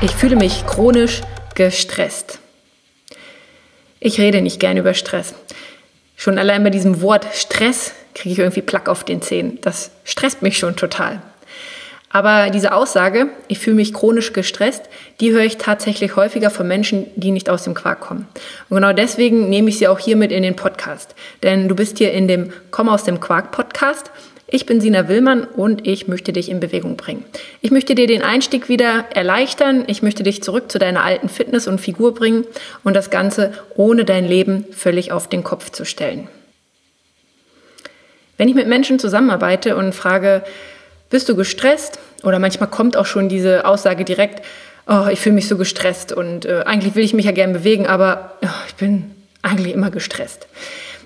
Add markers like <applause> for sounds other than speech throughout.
Ich fühle mich chronisch gestresst. Ich rede nicht gern über Stress. Schon allein bei diesem Wort Stress kriege ich irgendwie Plack auf den Zähnen. Das stresst mich schon total. Aber diese Aussage, ich fühle mich chronisch gestresst, die höre ich tatsächlich häufiger von Menschen, die nicht aus dem Quark kommen. Und genau deswegen nehme ich sie auch hier mit in den Podcast. Denn du bist hier in dem Komm aus dem Quark Podcast ich bin Sina Willmann und ich möchte dich in Bewegung bringen. Ich möchte dir den Einstieg wieder erleichtern. Ich möchte dich zurück zu deiner alten Fitness und Figur bringen und das Ganze ohne dein Leben völlig auf den Kopf zu stellen. Wenn ich mit Menschen zusammenarbeite und frage, bist du gestresst? Oder manchmal kommt auch schon diese Aussage direkt, oh, ich fühle mich so gestresst und äh, eigentlich will ich mich ja gern bewegen, aber oh, ich bin eigentlich immer gestresst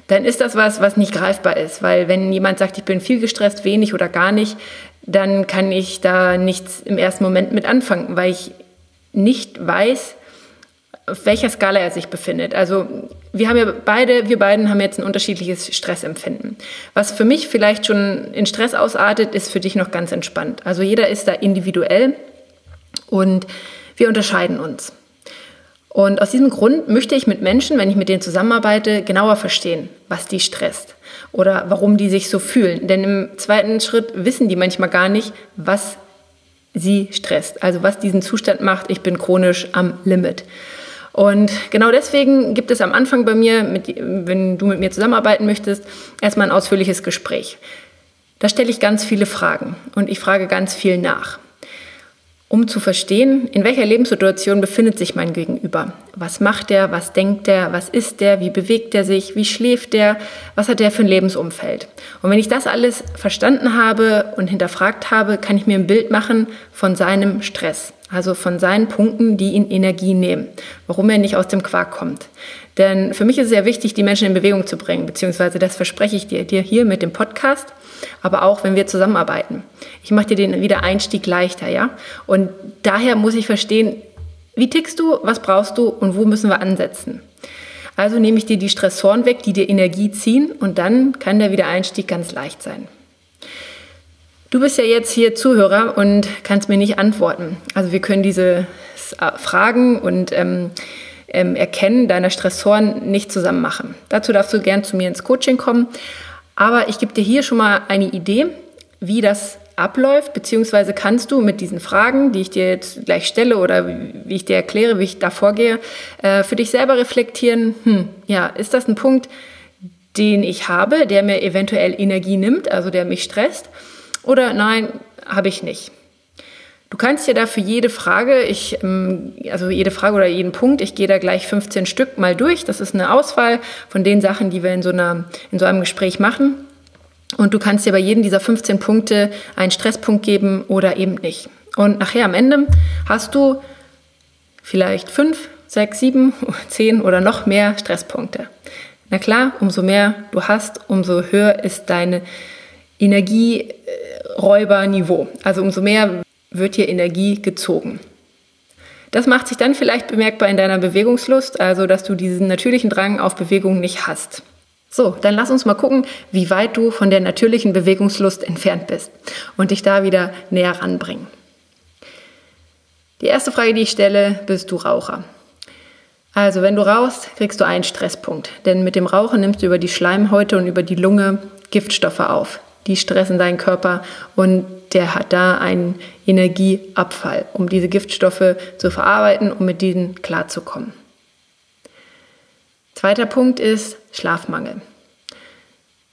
dann ist das was, was nicht greifbar ist. Weil wenn jemand sagt, ich bin viel gestresst, wenig oder gar nicht, dann kann ich da nichts im ersten Moment mit anfangen, weil ich nicht weiß, auf welcher Skala er sich befindet. Also wir haben ja beide, wir beiden haben jetzt ein unterschiedliches Stressempfinden. Was für mich vielleicht schon in Stress ausartet, ist für dich noch ganz entspannt. Also jeder ist da individuell und wir unterscheiden uns. Und aus diesem Grund möchte ich mit Menschen, wenn ich mit denen zusammenarbeite, genauer verstehen, was die stresst oder warum die sich so fühlen. Denn im zweiten Schritt wissen die manchmal gar nicht, was sie stresst, also was diesen Zustand macht, ich bin chronisch am Limit. Und genau deswegen gibt es am Anfang bei mir, mit, wenn du mit mir zusammenarbeiten möchtest, erstmal ein ausführliches Gespräch. Da stelle ich ganz viele Fragen und ich frage ganz viel nach um zu verstehen, in welcher Lebenssituation befindet sich mein Gegenüber. Was macht er, was denkt er, was ist er, wie bewegt er sich, wie schläft er, was hat er für ein Lebensumfeld. Und wenn ich das alles verstanden habe und hinterfragt habe, kann ich mir ein Bild machen von seinem Stress, also von seinen Punkten, die ihn Energie nehmen, warum er nicht aus dem Quark kommt. Denn für mich ist es sehr wichtig, die Menschen in Bewegung zu bringen, beziehungsweise das verspreche ich dir, dir hier mit dem Podcast aber auch wenn wir zusammenarbeiten. Ich mache dir den Wiedereinstieg leichter, ja? Und daher muss ich verstehen, wie tickst du, was brauchst du und wo müssen wir ansetzen? Also nehme ich dir die Stressoren weg, die dir Energie ziehen und dann kann der Wiedereinstieg ganz leicht sein. Du bist ja jetzt hier Zuhörer und kannst mir nicht antworten. Also wir können diese Fragen und ähm, ähm, Erkennen deiner Stressoren nicht zusammen machen. Dazu darfst du gern zu mir ins Coaching kommen. Aber ich gebe dir hier schon mal eine Idee, wie das abläuft, beziehungsweise kannst du mit diesen Fragen, die ich dir jetzt gleich stelle oder wie ich dir erkläre, wie ich da vorgehe, äh, für dich selber reflektieren, hm, ja, ist das ein Punkt, den ich habe, der mir eventuell Energie nimmt, also der mich stresst, oder nein, habe ich nicht. Du kannst dir da für jede Frage, ich, ähm, also jede Frage oder jeden Punkt, ich gehe da gleich 15 Stück mal durch. Das ist eine Auswahl von den Sachen, die wir in so, einer, in so einem Gespräch machen. Und du kannst dir bei jedem dieser 15 Punkte einen Stresspunkt geben oder eben nicht. Und nachher am Ende hast du vielleicht fünf, sechs, sieben, <laughs> zehn oder noch mehr Stresspunkte. Na klar, umso mehr du hast, umso höher ist deine Energieräuberniveau. Also umso mehr wird hier Energie gezogen. Das macht sich dann vielleicht bemerkbar in deiner Bewegungslust, also dass du diesen natürlichen Drang auf Bewegung nicht hast. So, dann lass uns mal gucken, wie weit du von der natürlichen Bewegungslust entfernt bist und dich da wieder näher ranbringen. Die erste Frage, die ich stelle, bist du Raucher? Also, wenn du rauchst, kriegst du einen Stresspunkt, denn mit dem Rauchen nimmst du über die Schleimhäute und über die Lunge Giftstoffe auf. Die stressen deinen Körper und der hat da einen Energieabfall, um diese Giftstoffe zu verarbeiten, um mit diesen klarzukommen. Zweiter Punkt ist Schlafmangel.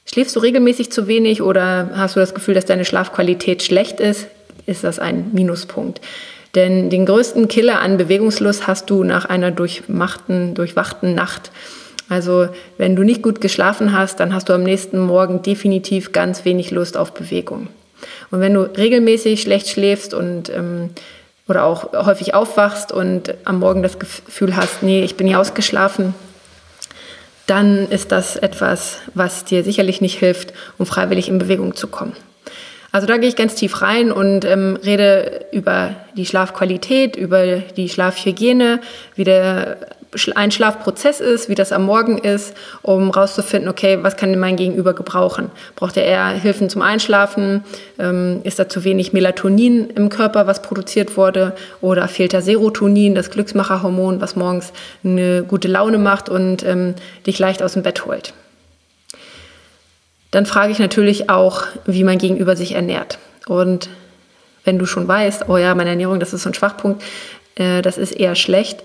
Schläfst du regelmäßig zu wenig oder hast du das Gefühl, dass deine Schlafqualität schlecht ist, ist das ein Minuspunkt. Denn den größten Killer an Bewegungslust hast du nach einer durchmachten, durchwachten Nacht. Also wenn du nicht gut geschlafen hast, dann hast du am nächsten Morgen definitiv ganz wenig Lust auf Bewegung. Und wenn du regelmäßig schlecht schläfst und ähm, oder auch häufig aufwachst und am Morgen das Gefühl hast, nee, ich bin hier ausgeschlafen, dann ist das etwas, was dir sicherlich nicht hilft, um freiwillig in Bewegung zu kommen. Also da gehe ich ganz tief rein und ähm, rede über die Schlafqualität, über die Schlafhygiene, wie der Einschlafprozess ist, wie das am Morgen ist, um rauszufinden, okay, was kann mein Gegenüber gebrauchen? Braucht er eher Hilfen zum Einschlafen? Ähm, ist da zu wenig Melatonin im Körper, was produziert wurde? Oder fehlt da Serotonin, das Glücksmacherhormon, was morgens eine gute Laune macht und ähm, dich leicht aus dem Bett holt? Dann frage ich natürlich auch, wie mein Gegenüber sich ernährt. Und wenn du schon weißt, oh ja, meine Ernährung, das ist so ein Schwachpunkt, äh, das ist eher schlecht,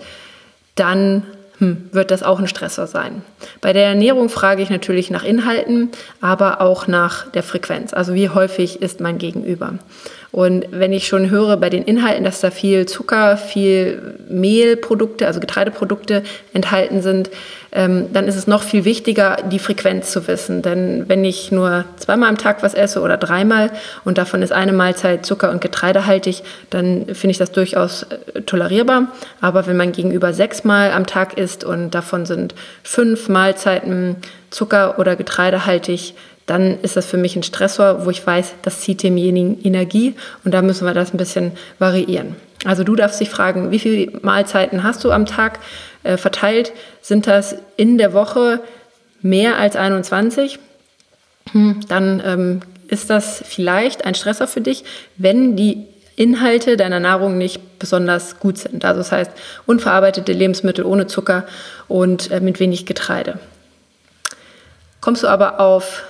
dann hm, wird das auch ein Stressor sein. Bei der Ernährung frage ich natürlich nach Inhalten, aber auch nach der Frequenz. Also wie häufig ist mein Gegenüber? Und wenn ich schon höre bei den Inhalten, dass da viel Zucker, viel Mehlprodukte, also Getreideprodukte enthalten sind, ähm, dann ist es noch viel wichtiger, die Frequenz zu wissen. Denn wenn ich nur zweimal am Tag was esse oder dreimal und davon ist eine Mahlzeit Zucker- und Getreidehaltig, dann finde ich das durchaus äh, tolerierbar. Aber wenn man gegenüber sechsmal am Tag isst und davon sind fünf Mahlzeiten Zucker- oder Getreidehaltig, dann ist das für mich ein Stressor, wo ich weiß, das zieht demjenigen Energie und da müssen wir das ein bisschen variieren. Also du darfst dich fragen, wie viele Mahlzeiten hast du am Tag äh, verteilt? Sind das in der Woche mehr als 21? Hm, dann ähm, ist das vielleicht ein Stressor für dich, wenn die Inhalte deiner Nahrung nicht besonders gut sind. Also das heißt unverarbeitete Lebensmittel ohne Zucker und äh, mit wenig Getreide. Kommst du aber auf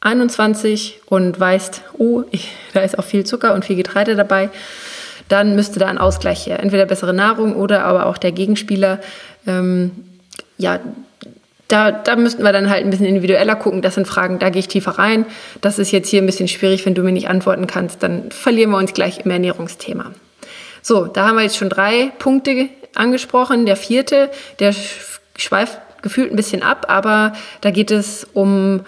21 und weißt, oh, ich, da ist auch viel Zucker und viel Getreide dabei, dann müsste da ein Ausgleich her. Entweder bessere Nahrung oder aber auch der Gegenspieler. Ähm, ja, da, da müssten wir dann halt ein bisschen individueller gucken. Das sind Fragen, da gehe ich tiefer rein. Das ist jetzt hier ein bisschen schwierig, wenn du mir nicht antworten kannst, dann verlieren wir uns gleich im Ernährungsthema. So, da haben wir jetzt schon drei Punkte angesprochen. Der vierte, der schweift gefühlt ein bisschen ab, aber da geht es um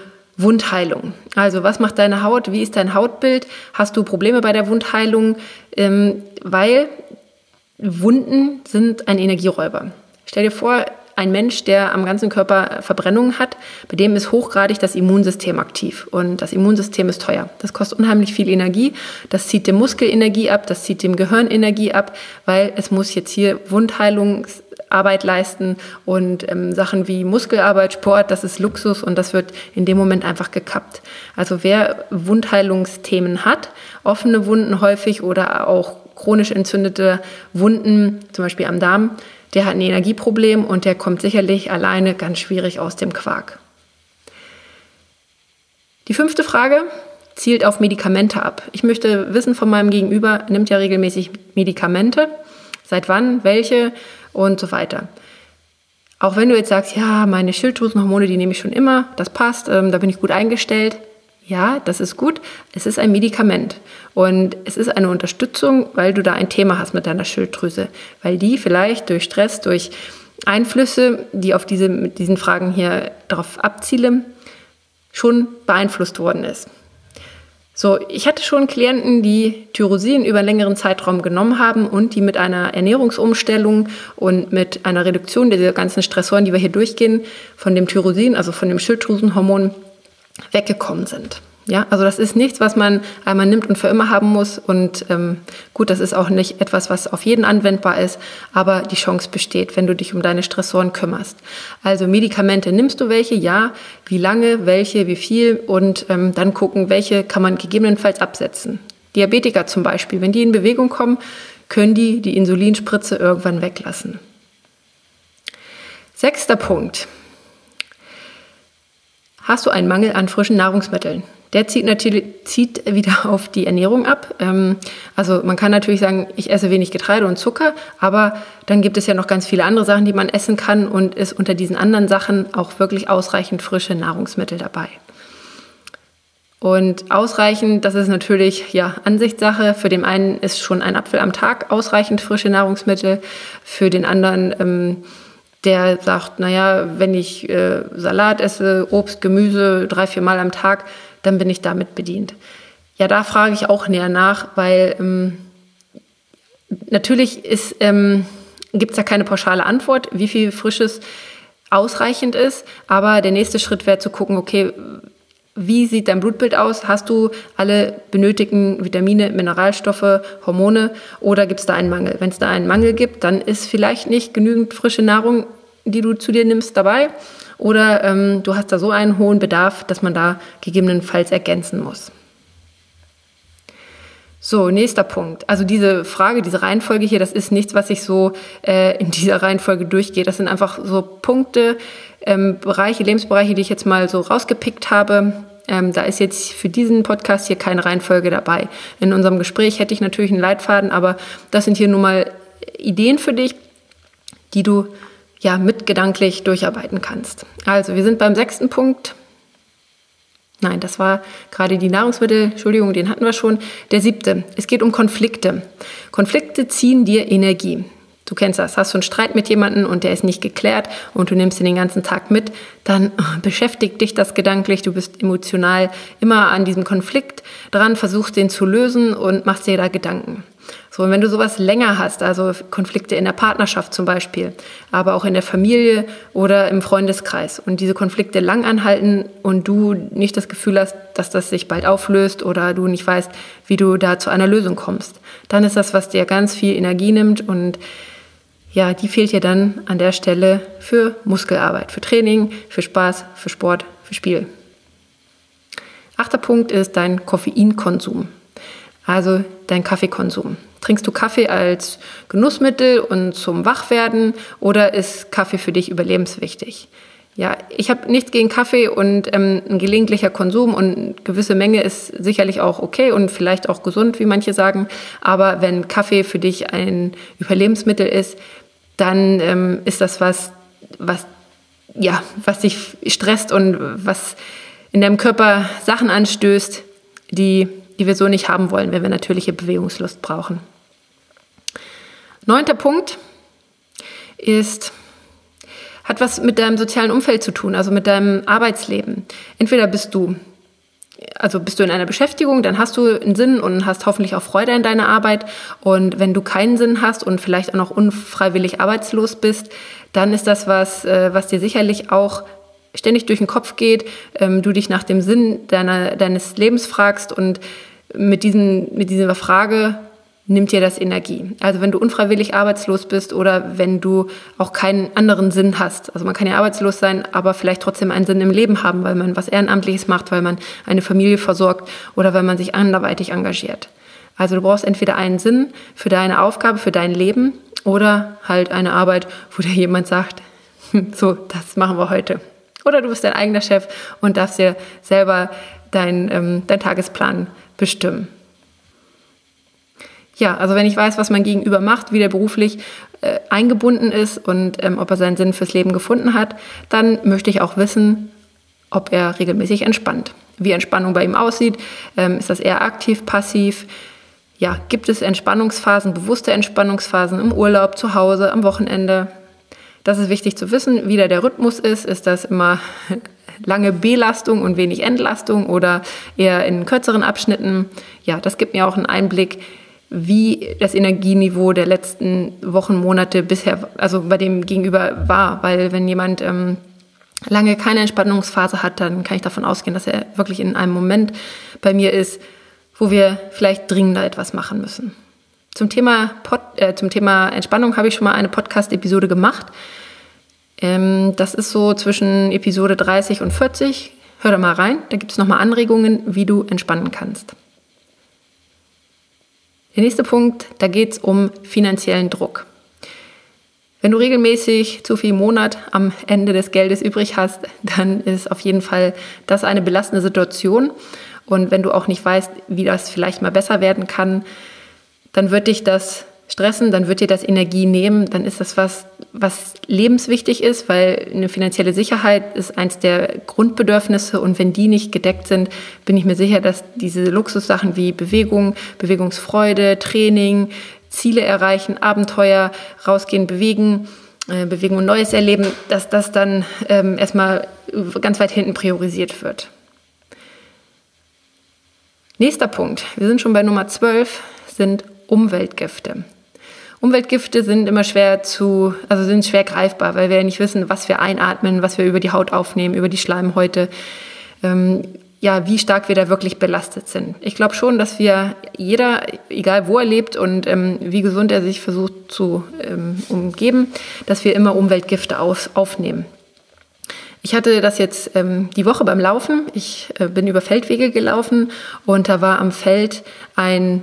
Wundheilung. Also was macht deine Haut? Wie ist dein Hautbild? Hast du Probleme bei der Wundheilung? Ähm, weil Wunden sind ein Energieräuber. Stell dir vor, ein Mensch, der am ganzen Körper Verbrennungen hat, bei dem ist hochgradig das Immunsystem aktiv. Und das Immunsystem ist teuer. Das kostet unheimlich viel Energie. Das zieht dem Muskel Energie ab, das zieht dem Gehirn Energie ab, weil es muss jetzt hier Wundheilungs Arbeit leisten und ähm, Sachen wie Muskelarbeit, Sport, das ist Luxus und das wird in dem Moment einfach gekappt. Also wer Wundheilungsthemen hat, offene Wunden häufig oder auch chronisch entzündete Wunden, zum Beispiel am Darm, der hat ein Energieproblem und der kommt sicherlich alleine ganz schwierig aus dem Quark. Die fünfte Frage zielt auf Medikamente ab. Ich möchte wissen von meinem Gegenüber, nimmt ja regelmäßig Medikamente. Seit wann? Welche? und so weiter. Auch wenn du jetzt sagst, ja, meine Schilddrüsenhormone, die nehme ich schon immer, das passt, ähm, da bin ich gut eingestellt. Ja, das ist gut. Es ist ein Medikament und es ist eine Unterstützung, weil du da ein Thema hast mit deiner Schilddrüse, weil die vielleicht durch Stress, durch Einflüsse, die auf diese, mit diesen Fragen hier darauf abzielen, schon beeinflusst worden ist. So, ich hatte schon Klienten, die Tyrosin über einen längeren Zeitraum genommen haben und die mit einer Ernährungsumstellung und mit einer Reduktion dieser ganzen Stressoren, die wir hier durchgehen, von dem Tyrosin, also von dem Schilddrüsenhormon, weggekommen sind. Ja, also das ist nichts, was man einmal nimmt und für immer haben muss. Und ähm, gut, das ist auch nicht etwas, was auf jeden anwendbar ist, aber die Chance besteht, wenn du dich um deine Stressoren kümmerst. Also Medikamente, nimmst du welche? Ja. Wie lange, welche, wie viel? Und ähm, dann gucken, welche kann man gegebenenfalls absetzen. Diabetiker zum Beispiel, wenn die in Bewegung kommen, können die die Insulinspritze irgendwann weglassen. Sechster Punkt. Hast du einen Mangel an frischen Nahrungsmitteln? Der zieht natürlich zieht wieder <laughs> auf die Ernährung ab. Ähm, also man kann natürlich sagen, ich esse wenig Getreide und Zucker, aber dann gibt es ja noch ganz viele andere Sachen, die man essen kann und ist unter diesen anderen Sachen auch wirklich ausreichend frische Nahrungsmittel dabei. Und ausreichend, das ist natürlich ja Ansichtssache. Für den einen ist schon ein Apfel am Tag ausreichend frische Nahrungsmittel, für den anderen ähm, der sagt, naja, wenn ich äh, Salat esse, Obst, Gemüse drei, vier Mal am Tag, dann bin ich damit bedient. Ja, da frage ich auch näher nach, weil ähm, natürlich ähm, gibt es da keine pauschale Antwort, wie viel Frisches ausreichend ist, aber der nächste Schritt wäre zu gucken, okay, wie sieht dein Blutbild aus? Hast du alle benötigten Vitamine, Mineralstoffe, Hormone oder gibt es da einen Mangel? Wenn es da einen Mangel gibt, dann ist vielleicht nicht genügend frische Nahrung, die du zu dir nimmst, dabei. Oder ähm, du hast da so einen hohen Bedarf, dass man da gegebenenfalls ergänzen muss. So, nächster Punkt. Also diese Frage, diese Reihenfolge hier, das ist nichts, was ich so äh, in dieser Reihenfolge durchgehe. Das sind einfach so Punkte, ähm, Bereiche, Lebensbereiche, die ich jetzt mal so rausgepickt habe. Ähm, da ist jetzt für diesen Podcast hier keine Reihenfolge dabei. In unserem Gespräch hätte ich natürlich einen Leitfaden, aber das sind hier nun mal Ideen für dich, die du ja mitgedanklich durcharbeiten kannst. Also, wir sind beim sechsten Punkt. Nein, das war gerade die Nahrungsmittel, Entschuldigung, den hatten wir schon. Der siebte, es geht um Konflikte. Konflikte ziehen dir Energie. Du kennst das, hast du einen Streit mit jemandem und der ist nicht geklärt und du nimmst ihn den ganzen Tag mit, dann beschäftigt dich das gedanklich, du bist emotional immer an diesem Konflikt dran, versuchst den zu lösen und machst dir da Gedanken. So, und wenn du sowas länger hast, also Konflikte in der Partnerschaft zum Beispiel, aber auch in der Familie oder im Freundeskreis und diese Konflikte lang anhalten und du nicht das Gefühl hast, dass das sich bald auflöst oder du nicht weißt, wie du da zu einer Lösung kommst, dann ist das, was dir ganz viel Energie nimmt und ja, die fehlt dir dann an der Stelle für Muskelarbeit, für Training, für Spaß, für Sport, für Spiel. Achter Punkt ist dein Koffeinkonsum, also dein Kaffeekonsum. Trinkst du Kaffee als Genussmittel und zum Wachwerden oder ist Kaffee für dich überlebenswichtig? Ja, ich habe nichts gegen Kaffee und ähm, ein gelegentlicher Konsum und eine gewisse Menge ist sicherlich auch okay und vielleicht auch gesund, wie manche sagen. Aber wenn Kaffee für dich ein Überlebensmittel ist, dann ähm, ist das was, was, ja, was dich stresst und was in deinem Körper Sachen anstößt, die, die wir so nicht haben wollen, wenn wir natürliche Bewegungslust brauchen. Neunter Punkt ist, hat was mit deinem sozialen Umfeld zu tun, also mit deinem Arbeitsleben. Entweder bist du also bist du in einer Beschäftigung, dann hast du einen Sinn und hast hoffentlich auch Freude in deiner Arbeit. Und wenn du keinen Sinn hast und vielleicht auch noch unfreiwillig arbeitslos bist, dann ist das was, äh, was dir sicherlich auch ständig durch den Kopf geht, ähm, du dich nach dem Sinn deiner, deines Lebens fragst und mit, diesen, mit dieser Frage nimmt dir das Energie. Also wenn du unfreiwillig arbeitslos bist oder wenn du auch keinen anderen Sinn hast. Also man kann ja arbeitslos sein, aber vielleicht trotzdem einen Sinn im Leben haben, weil man was Ehrenamtliches macht, weil man eine Familie versorgt oder weil man sich anderweitig engagiert. Also du brauchst entweder einen Sinn für deine Aufgabe, für dein Leben oder halt eine Arbeit, wo dir jemand sagt, hm, so, das machen wir heute. Oder du bist dein eigener Chef und darfst dir selber deinen ähm, dein Tagesplan bestimmen ja, also wenn ich weiß, was mein Gegenüber macht, wie der beruflich äh, eingebunden ist und ähm, ob er seinen Sinn fürs Leben gefunden hat, dann möchte ich auch wissen, ob er regelmäßig entspannt. Wie Entspannung bei ihm aussieht, ähm, ist das eher aktiv, passiv? Ja, gibt es Entspannungsphasen, bewusste Entspannungsphasen im Urlaub, zu Hause, am Wochenende? Das ist wichtig zu wissen, wie da der Rhythmus ist. Ist das immer <laughs> lange Belastung und wenig Entlastung oder eher in kürzeren Abschnitten? Ja, das gibt mir auch einen Einblick wie das Energieniveau der letzten Wochen, Monate bisher, also bei dem Gegenüber war. Weil wenn jemand ähm, lange keine Entspannungsphase hat, dann kann ich davon ausgehen, dass er wirklich in einem Moment bei mir ist, wo wir vielleicht dringender etwas machen müssen. Zum Thema, Pod, äh, zum Thema Entspannung habe ich schon mal eine Podcast-Episode gemacht. Ähm, das ist so zwischen Episode 30 und 40. Hör da mal rein, da gibt es nochmal Anregungen, wie du entspannen kannst. Der nächste Punkt, da geht es um finanziellen Druck. Wenn du regelmäßig zu viel Monat am Ende des Geldes übrig hast, dann ist auf jeden Fall das eine belastende Situation. Und wenn du auch nicht weißt, wie das vielleicht mal besser werden kann, dann wird dich das stressen, dann wird dir das Energie nehmen, dann ist das was, was lebenswichtig ist, weil eine finanzielle Sicherheit ist eins der Grundbedürfnisse und wenn die nicht gedeckt sind, bin ich mir sicher, dass diese Luxussachen wie Bewegung, Bewegungsfreude, Training, Ziele erreichen, Abenteuer, rausgehen, bewegen, äh, Bewegung und Neues erleben, dass das dann ähm, erstmal ganz weit hinten priorisiert wird. Nächster Punkt, wir sind schon bei Nummer 12, sind Umweltgifte. Umweltgifte sind immer schwer zu, also sind schwer greifbar, weil wir ja nicht wissen, was wir einatmen, was wir über die Haut aufnehmen, über die Schleimhäute. Ähm, ja, wie stark wir da wirklich belastet sind. Ich glaube schon, dass wir jeder, egal wo er lebt und ähm, wie gesund er sich versucht zu ähm, umgeben, dass wir immer Umweltgifte auf, aufnehmen. Ich hatte das jetzt ähm, die Woche beim Laufen. Ich äh, bin über Feldwege gelaufen und da war am Feld ein,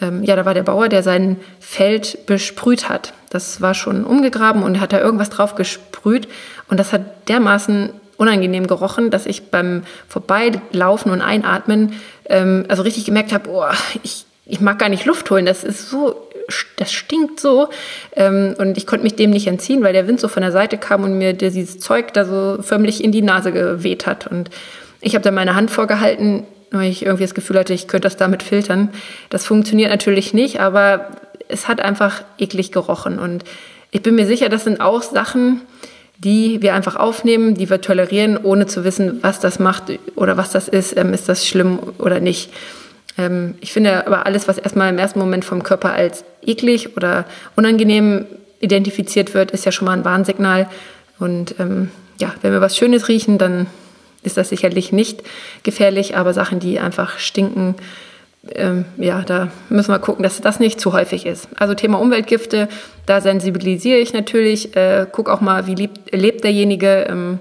ähm, ja, da war der Bauer, der sein Feld besprüht hat. Das war schon umgegraben und hat da irgendwas drauf gesprüht und das hat dermaßen unangenehm gerochen, dass ich beim Vorbeilaufen und Einatmen ähm, also richtig gemerkt habe, oh, ich, ich mag gar nicht Luft holen. Das ist so, das stinkt so. Ähm, und ich konnte mich dem nicht entziehen, weil der Wind so von der Seite kam und mir dieses Zeug da so förmlich in die Nase geweht hat. Und ich habe da meine Hand vorgehalten, weil ich irgendwie das Gefühl hatte, ich könnte das damit filtern. Das funktioniert natürlich nicht, aber es hat einfach eklig gerochen. Und ich bin mir sicher, das sind auch Sachen, die wir einfach aufnehmen, die wir tolerieren, ohne zu wissen, was das macht oder was das ist, ähm, ist das schlimm oder nicht. Ähm, ich finde aber alles, was erstmal im ersten Moment vom Körper als eklig oder unangenehm identifiziert wird, ist ja schon mal ein Warnsignal. Und ähm, ja, wenn wir was Schönes riechen, dann ist das sicherlich nicht gefährlich, aber Sachen, die einfach stinken, ähm, ja, da müssen wir gucken, dass das nicht zu häufig ist. Also Thema Umweltgifte, da sensibilisiere ich natürlich, äh, guck auch mal, wie lebt, lebt derjenige. Ähm,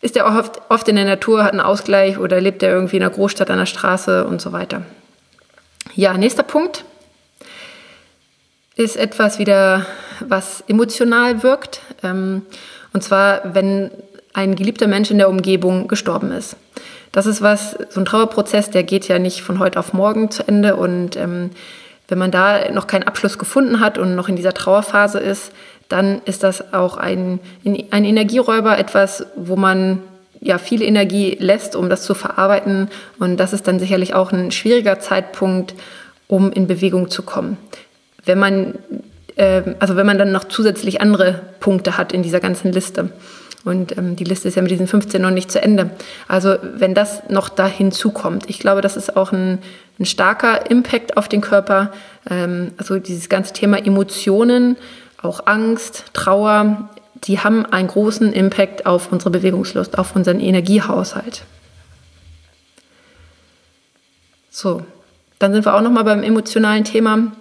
ist er oft, oft in der Natur, hat einen Ausgleich oder lebt er irgendwie in einer Großstadt an der Straße und so weiter. Ja, nächster Punkt ist etwas wieder, was emotional wirkt. Ähm, und zwar, wenn ein geliebter Mensch in der Umgebung gestorben ist das ist was, so ein Trauerprozess, der geht ja nicht von heute auf morgen zu Ende. Und ähm, wenn man da noch keinen Abschluss gefunden hat und noch in dieser Trauerphase ist, dann ist das auch ein, ein Energieräuber, etwas, wo man ja viel Energie lässt, um das zu verarbeiten. Und das ist dann sicherlich auch ein schwieriger Zeitpunkt, um in Bewegung zu kommen. Wenn man, äh, also wenn man dann noch zusätzlich andere Punkte hat in dieser ganzen Liste. Und ähm, die Liste ist ja mit diesen 15 noch nicht zu Ende. Also wenn das noch da hinzukommt, ich glaube, das ist auch ein, ein starker Impact auf den Körper. Ähm, also dieses ganze Thema Emotionen, auch Angst, Trauer, die haben einen großen Impact auf unsere Bewegungslust, auf unseren Energiehaushalt. So, dann sind wir auch noch mal beim emotionalen Thema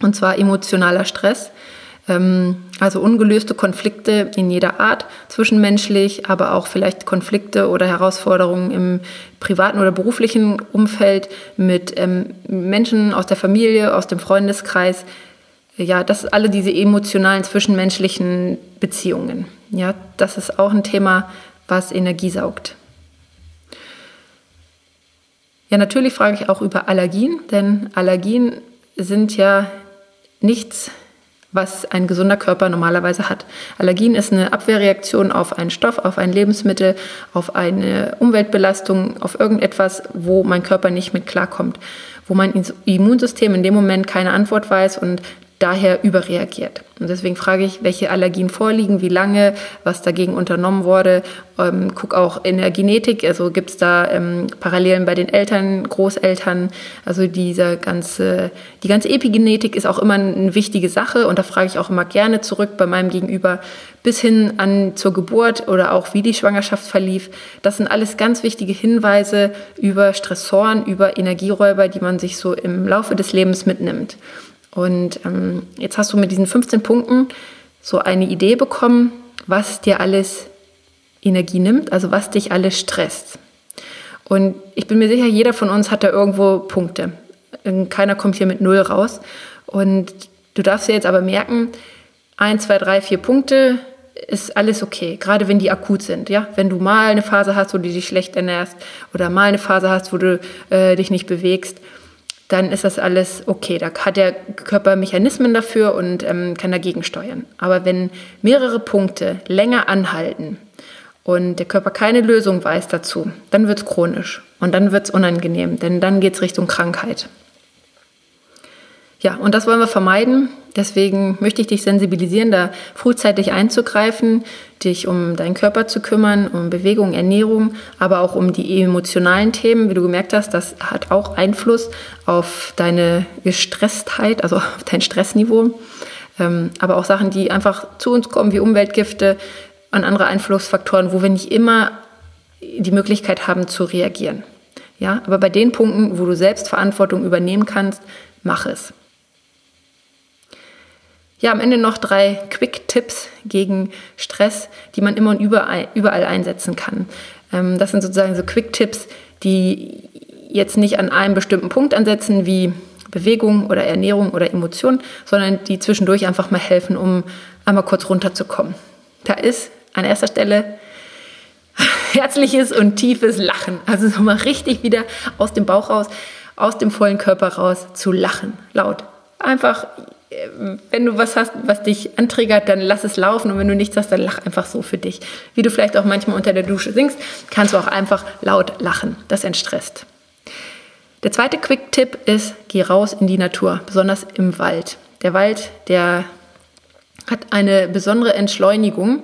und zwar emotionaler Stress. Ähm, also ungelöste Konflikte in jeder Art, zwischenmenschlich, aber auch vielleicht Konflikte oder Herausforderungen im privaten oder beruflichen Umfeld mit ähm, Menschen aus der Familie, aus dem Freundeskreis. Ja, das alle diese emotionalen zwischenmenschlichen Beziehungen. Ja, das ist auch ein Thema, was Energie saugt. Ja, natürlich frage ich auch über Allergien, denn Allergien sind ja nichts was ein gesunder Körper normalerweise hat. Allergien ist eine Abwehrreaktion auf einen Stoff, auf ein Lebensmittel, auf eine Umweltbelastung, auf irgendetwas, wo mein Körper nicht mit klarkommt, wo mein Immunsystem in dem Moment keine Antwort weiß und daher überreagiert. Und deswegen frage ich, welche Allergien vorliegen, wie lange, was dagegen unternommen wurde. Ähm, guck auch in der Genetik, also gibt es da ähm, Parallelen bei den Eltern, Großeltern. Also diese ganze, die ganze Epigenetik ist auch immer eine wichtige Sache und da frage ich auch immer gerne zurück bei meinem Gegenüber bis hin an zur Geburt oder auch wie die Schwangerschaft verlief. Das sind alles ganz wichtige Hinweise über Stressoren, über Energieräuber, die man sich so im Laufe des Lebens mitnimmt. Und ähm, jetzt hast du mit diesen 15 Punkten so eine Idee bekommen, was dir alles Energie nimmt, also was dich alles stresst. Und ich bin mir sicher, jeder von uns hat da irgendwo Punkte. Keiner kommt hier mit Null raus. Und du darfst dir jetzt aber merken, ein, zwei, drei, vier Punkte ist alles okay, gerade wenn die akut sind. Ja? Wenn du mal eine Phase hast, wo du dich schlecht ernährst oder mal eine Phase hast, wo du äh, dich nicht bewegst, dann ist das alles okay. Da hat der Körper Mechanismen dafür und ähm, kann dagegen steuern. Aber wenn mehrere Punkte länger anhalten und der Körper keine Lösung weiß dazu, dann wird es chronisch und dann wird es unangenehm, denn dann geht es Richtung Krankheit. Ja, und das wollen wir vermeiden. Deswegen möchte ich dich sensibilisieren, da frühzeitig einzugreifen, dich um deinen Körper zu kümmern, um Bewegung, Ernährung, aber auch um die emotionalen Themen. Wie du gemerkt hast, das hat auch Einfluss auf deine Gestresstheit, also <laughs> auf dein Stressniveau. Ähm, aber auch Sachen, die einfach zu uns kommen, wie Umweltgifte und andere Einflussfaktoren, wo wir nicht immer die Möglichkeit haben zu reagieren. Ja, aber bei den Punkten, wo du selbst Verantwortung übernehmen kannst, mach es. Ja, am Ende noch drei Quick-Tipps gegen Stress, die man immer und überall, überall einsetzen kann. Ähm, das sind sozusagen so Quick-Tipps, die jetzt nicht an einem bestimmten Punkt ansetzen, wie Bewegung oder Ernährung oder Emotion, sondern die zwischendurch einfach mal helfen, um einmal kurz runterzukommen. Da ist an erster Stelle <laughs> herzliches und tiefes Lachen. Also so mal richtig wieder aus dem Bauch raus, aus dem vollen Körper raus zu lachen. Laut. Einfach wenn du was hast, was dich antriggert, dann lass es laufen und wenn du nichts hast, dann lach einfach so für dich. Wie du vielleicht auch manchmal unter der Dusche singst, kannst du auch einfach laut lachen. Das entstresst. Der zweite Quick-Tipp ist, geh raus in die Natur, besonders im Wald. Der Wald, der hat eine besondere Entschleunigung,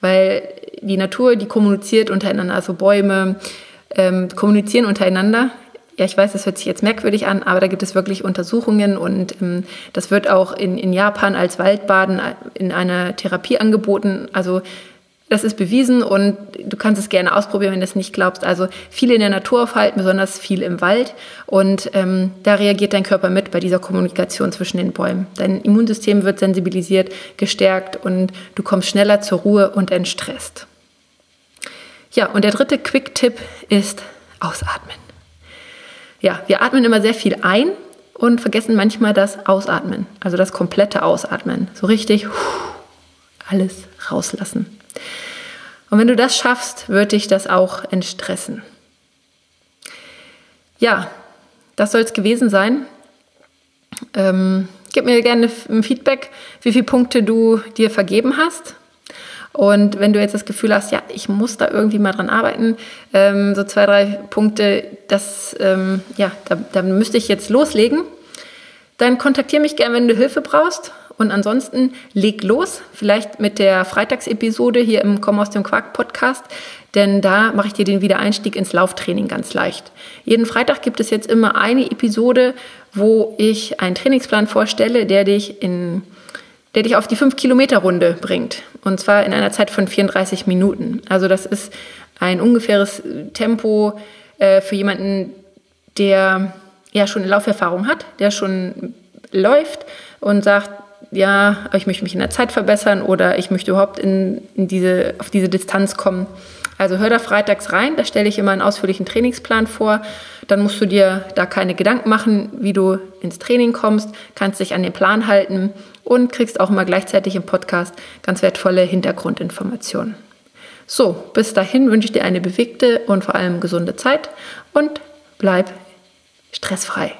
weil die Natur, die kommuniziert untereinander, also Bäume ähm, kommunizieren untereinander ja, ich weiß, das hört sich jetzt merkwürdig an, aber da gibt es wirklich Untersuchungen und ähm, das wird auch in, in Japan als Waldbaden in einer Therapie angeboten. Also das ist bewiesen und du kannst es gerne ausprobieren, wenn du es nicht glaubst. Also viel in der Natur aufhalten, besonders viel im Wald. Und ähm, da reagiert dein Körper mit bei dieser Kommunikation zwischen den Bäumen. Dein Immunsystem wird sensibilisiert, gestärkt und du kommst schneller zur Ruhe und entstresst. Ja, und der dritte Quick-Tipp ist ausatmen ja, wir atmen immer sehr viel ein und vergessen manchmal das Ausatmen, also das komplette Ausatmen. So richtig alles rauslassen. Und wenn du das schaffst, wird dich das auch entstressen. Ja, das soll es gewesen sein. Ähm, gib mir gerne ein Feedback, wie viele Punkte du dir vergeben hast. Und wenn du jetzt das Gefühl hast, ja, ich muss da irgendwie mal dran arbeiten, ähm, so zwei, drei Punkte, das, ähm, ja, da, da müsste ich jetzt loslegen, dann kontaktiere mich gerne, wenn du Hilfe brauchst. Und ansonsten leg los, vielleicht mit der Freitagsepisode hier im Komm aus dem Quark Podcast, denn da mache ich dir den Wiedereinstieg ins Lauftraining ganz leicht. Jeden Freitag gibt es jetzt immer eine Episode, wo ich einen Trainingsplan vorstelle, der dich in der dich auf die 5-Kilometer-Runde bringt. Und zwar in einer Zeit von 34 Minuten. Also das ist ein ungefähres Tempo äh, für jemanden, der ja schon eine Lauferfahrung hat, der schon läuft und sagt, ja, ich möchte mich in der Zeit verbessern oder ich möchte überhaupt in, in diese, auf diese Distanz kommen. Also hör da freitags rein, da stelle ich immer einen ausführlichen Trainingsplan vor. Dann musst du dir da keine Gedanken machen, wie du ins Training kommst, kannst dich an den Plan halten und kriegst auch immer gleichzeitig im Podcast ganz wertvolle Hintergrundinformationen. So, bis dahin wünsche ich dir eine bewegte und vor allem gesunde Zeit und bleib stressfrei.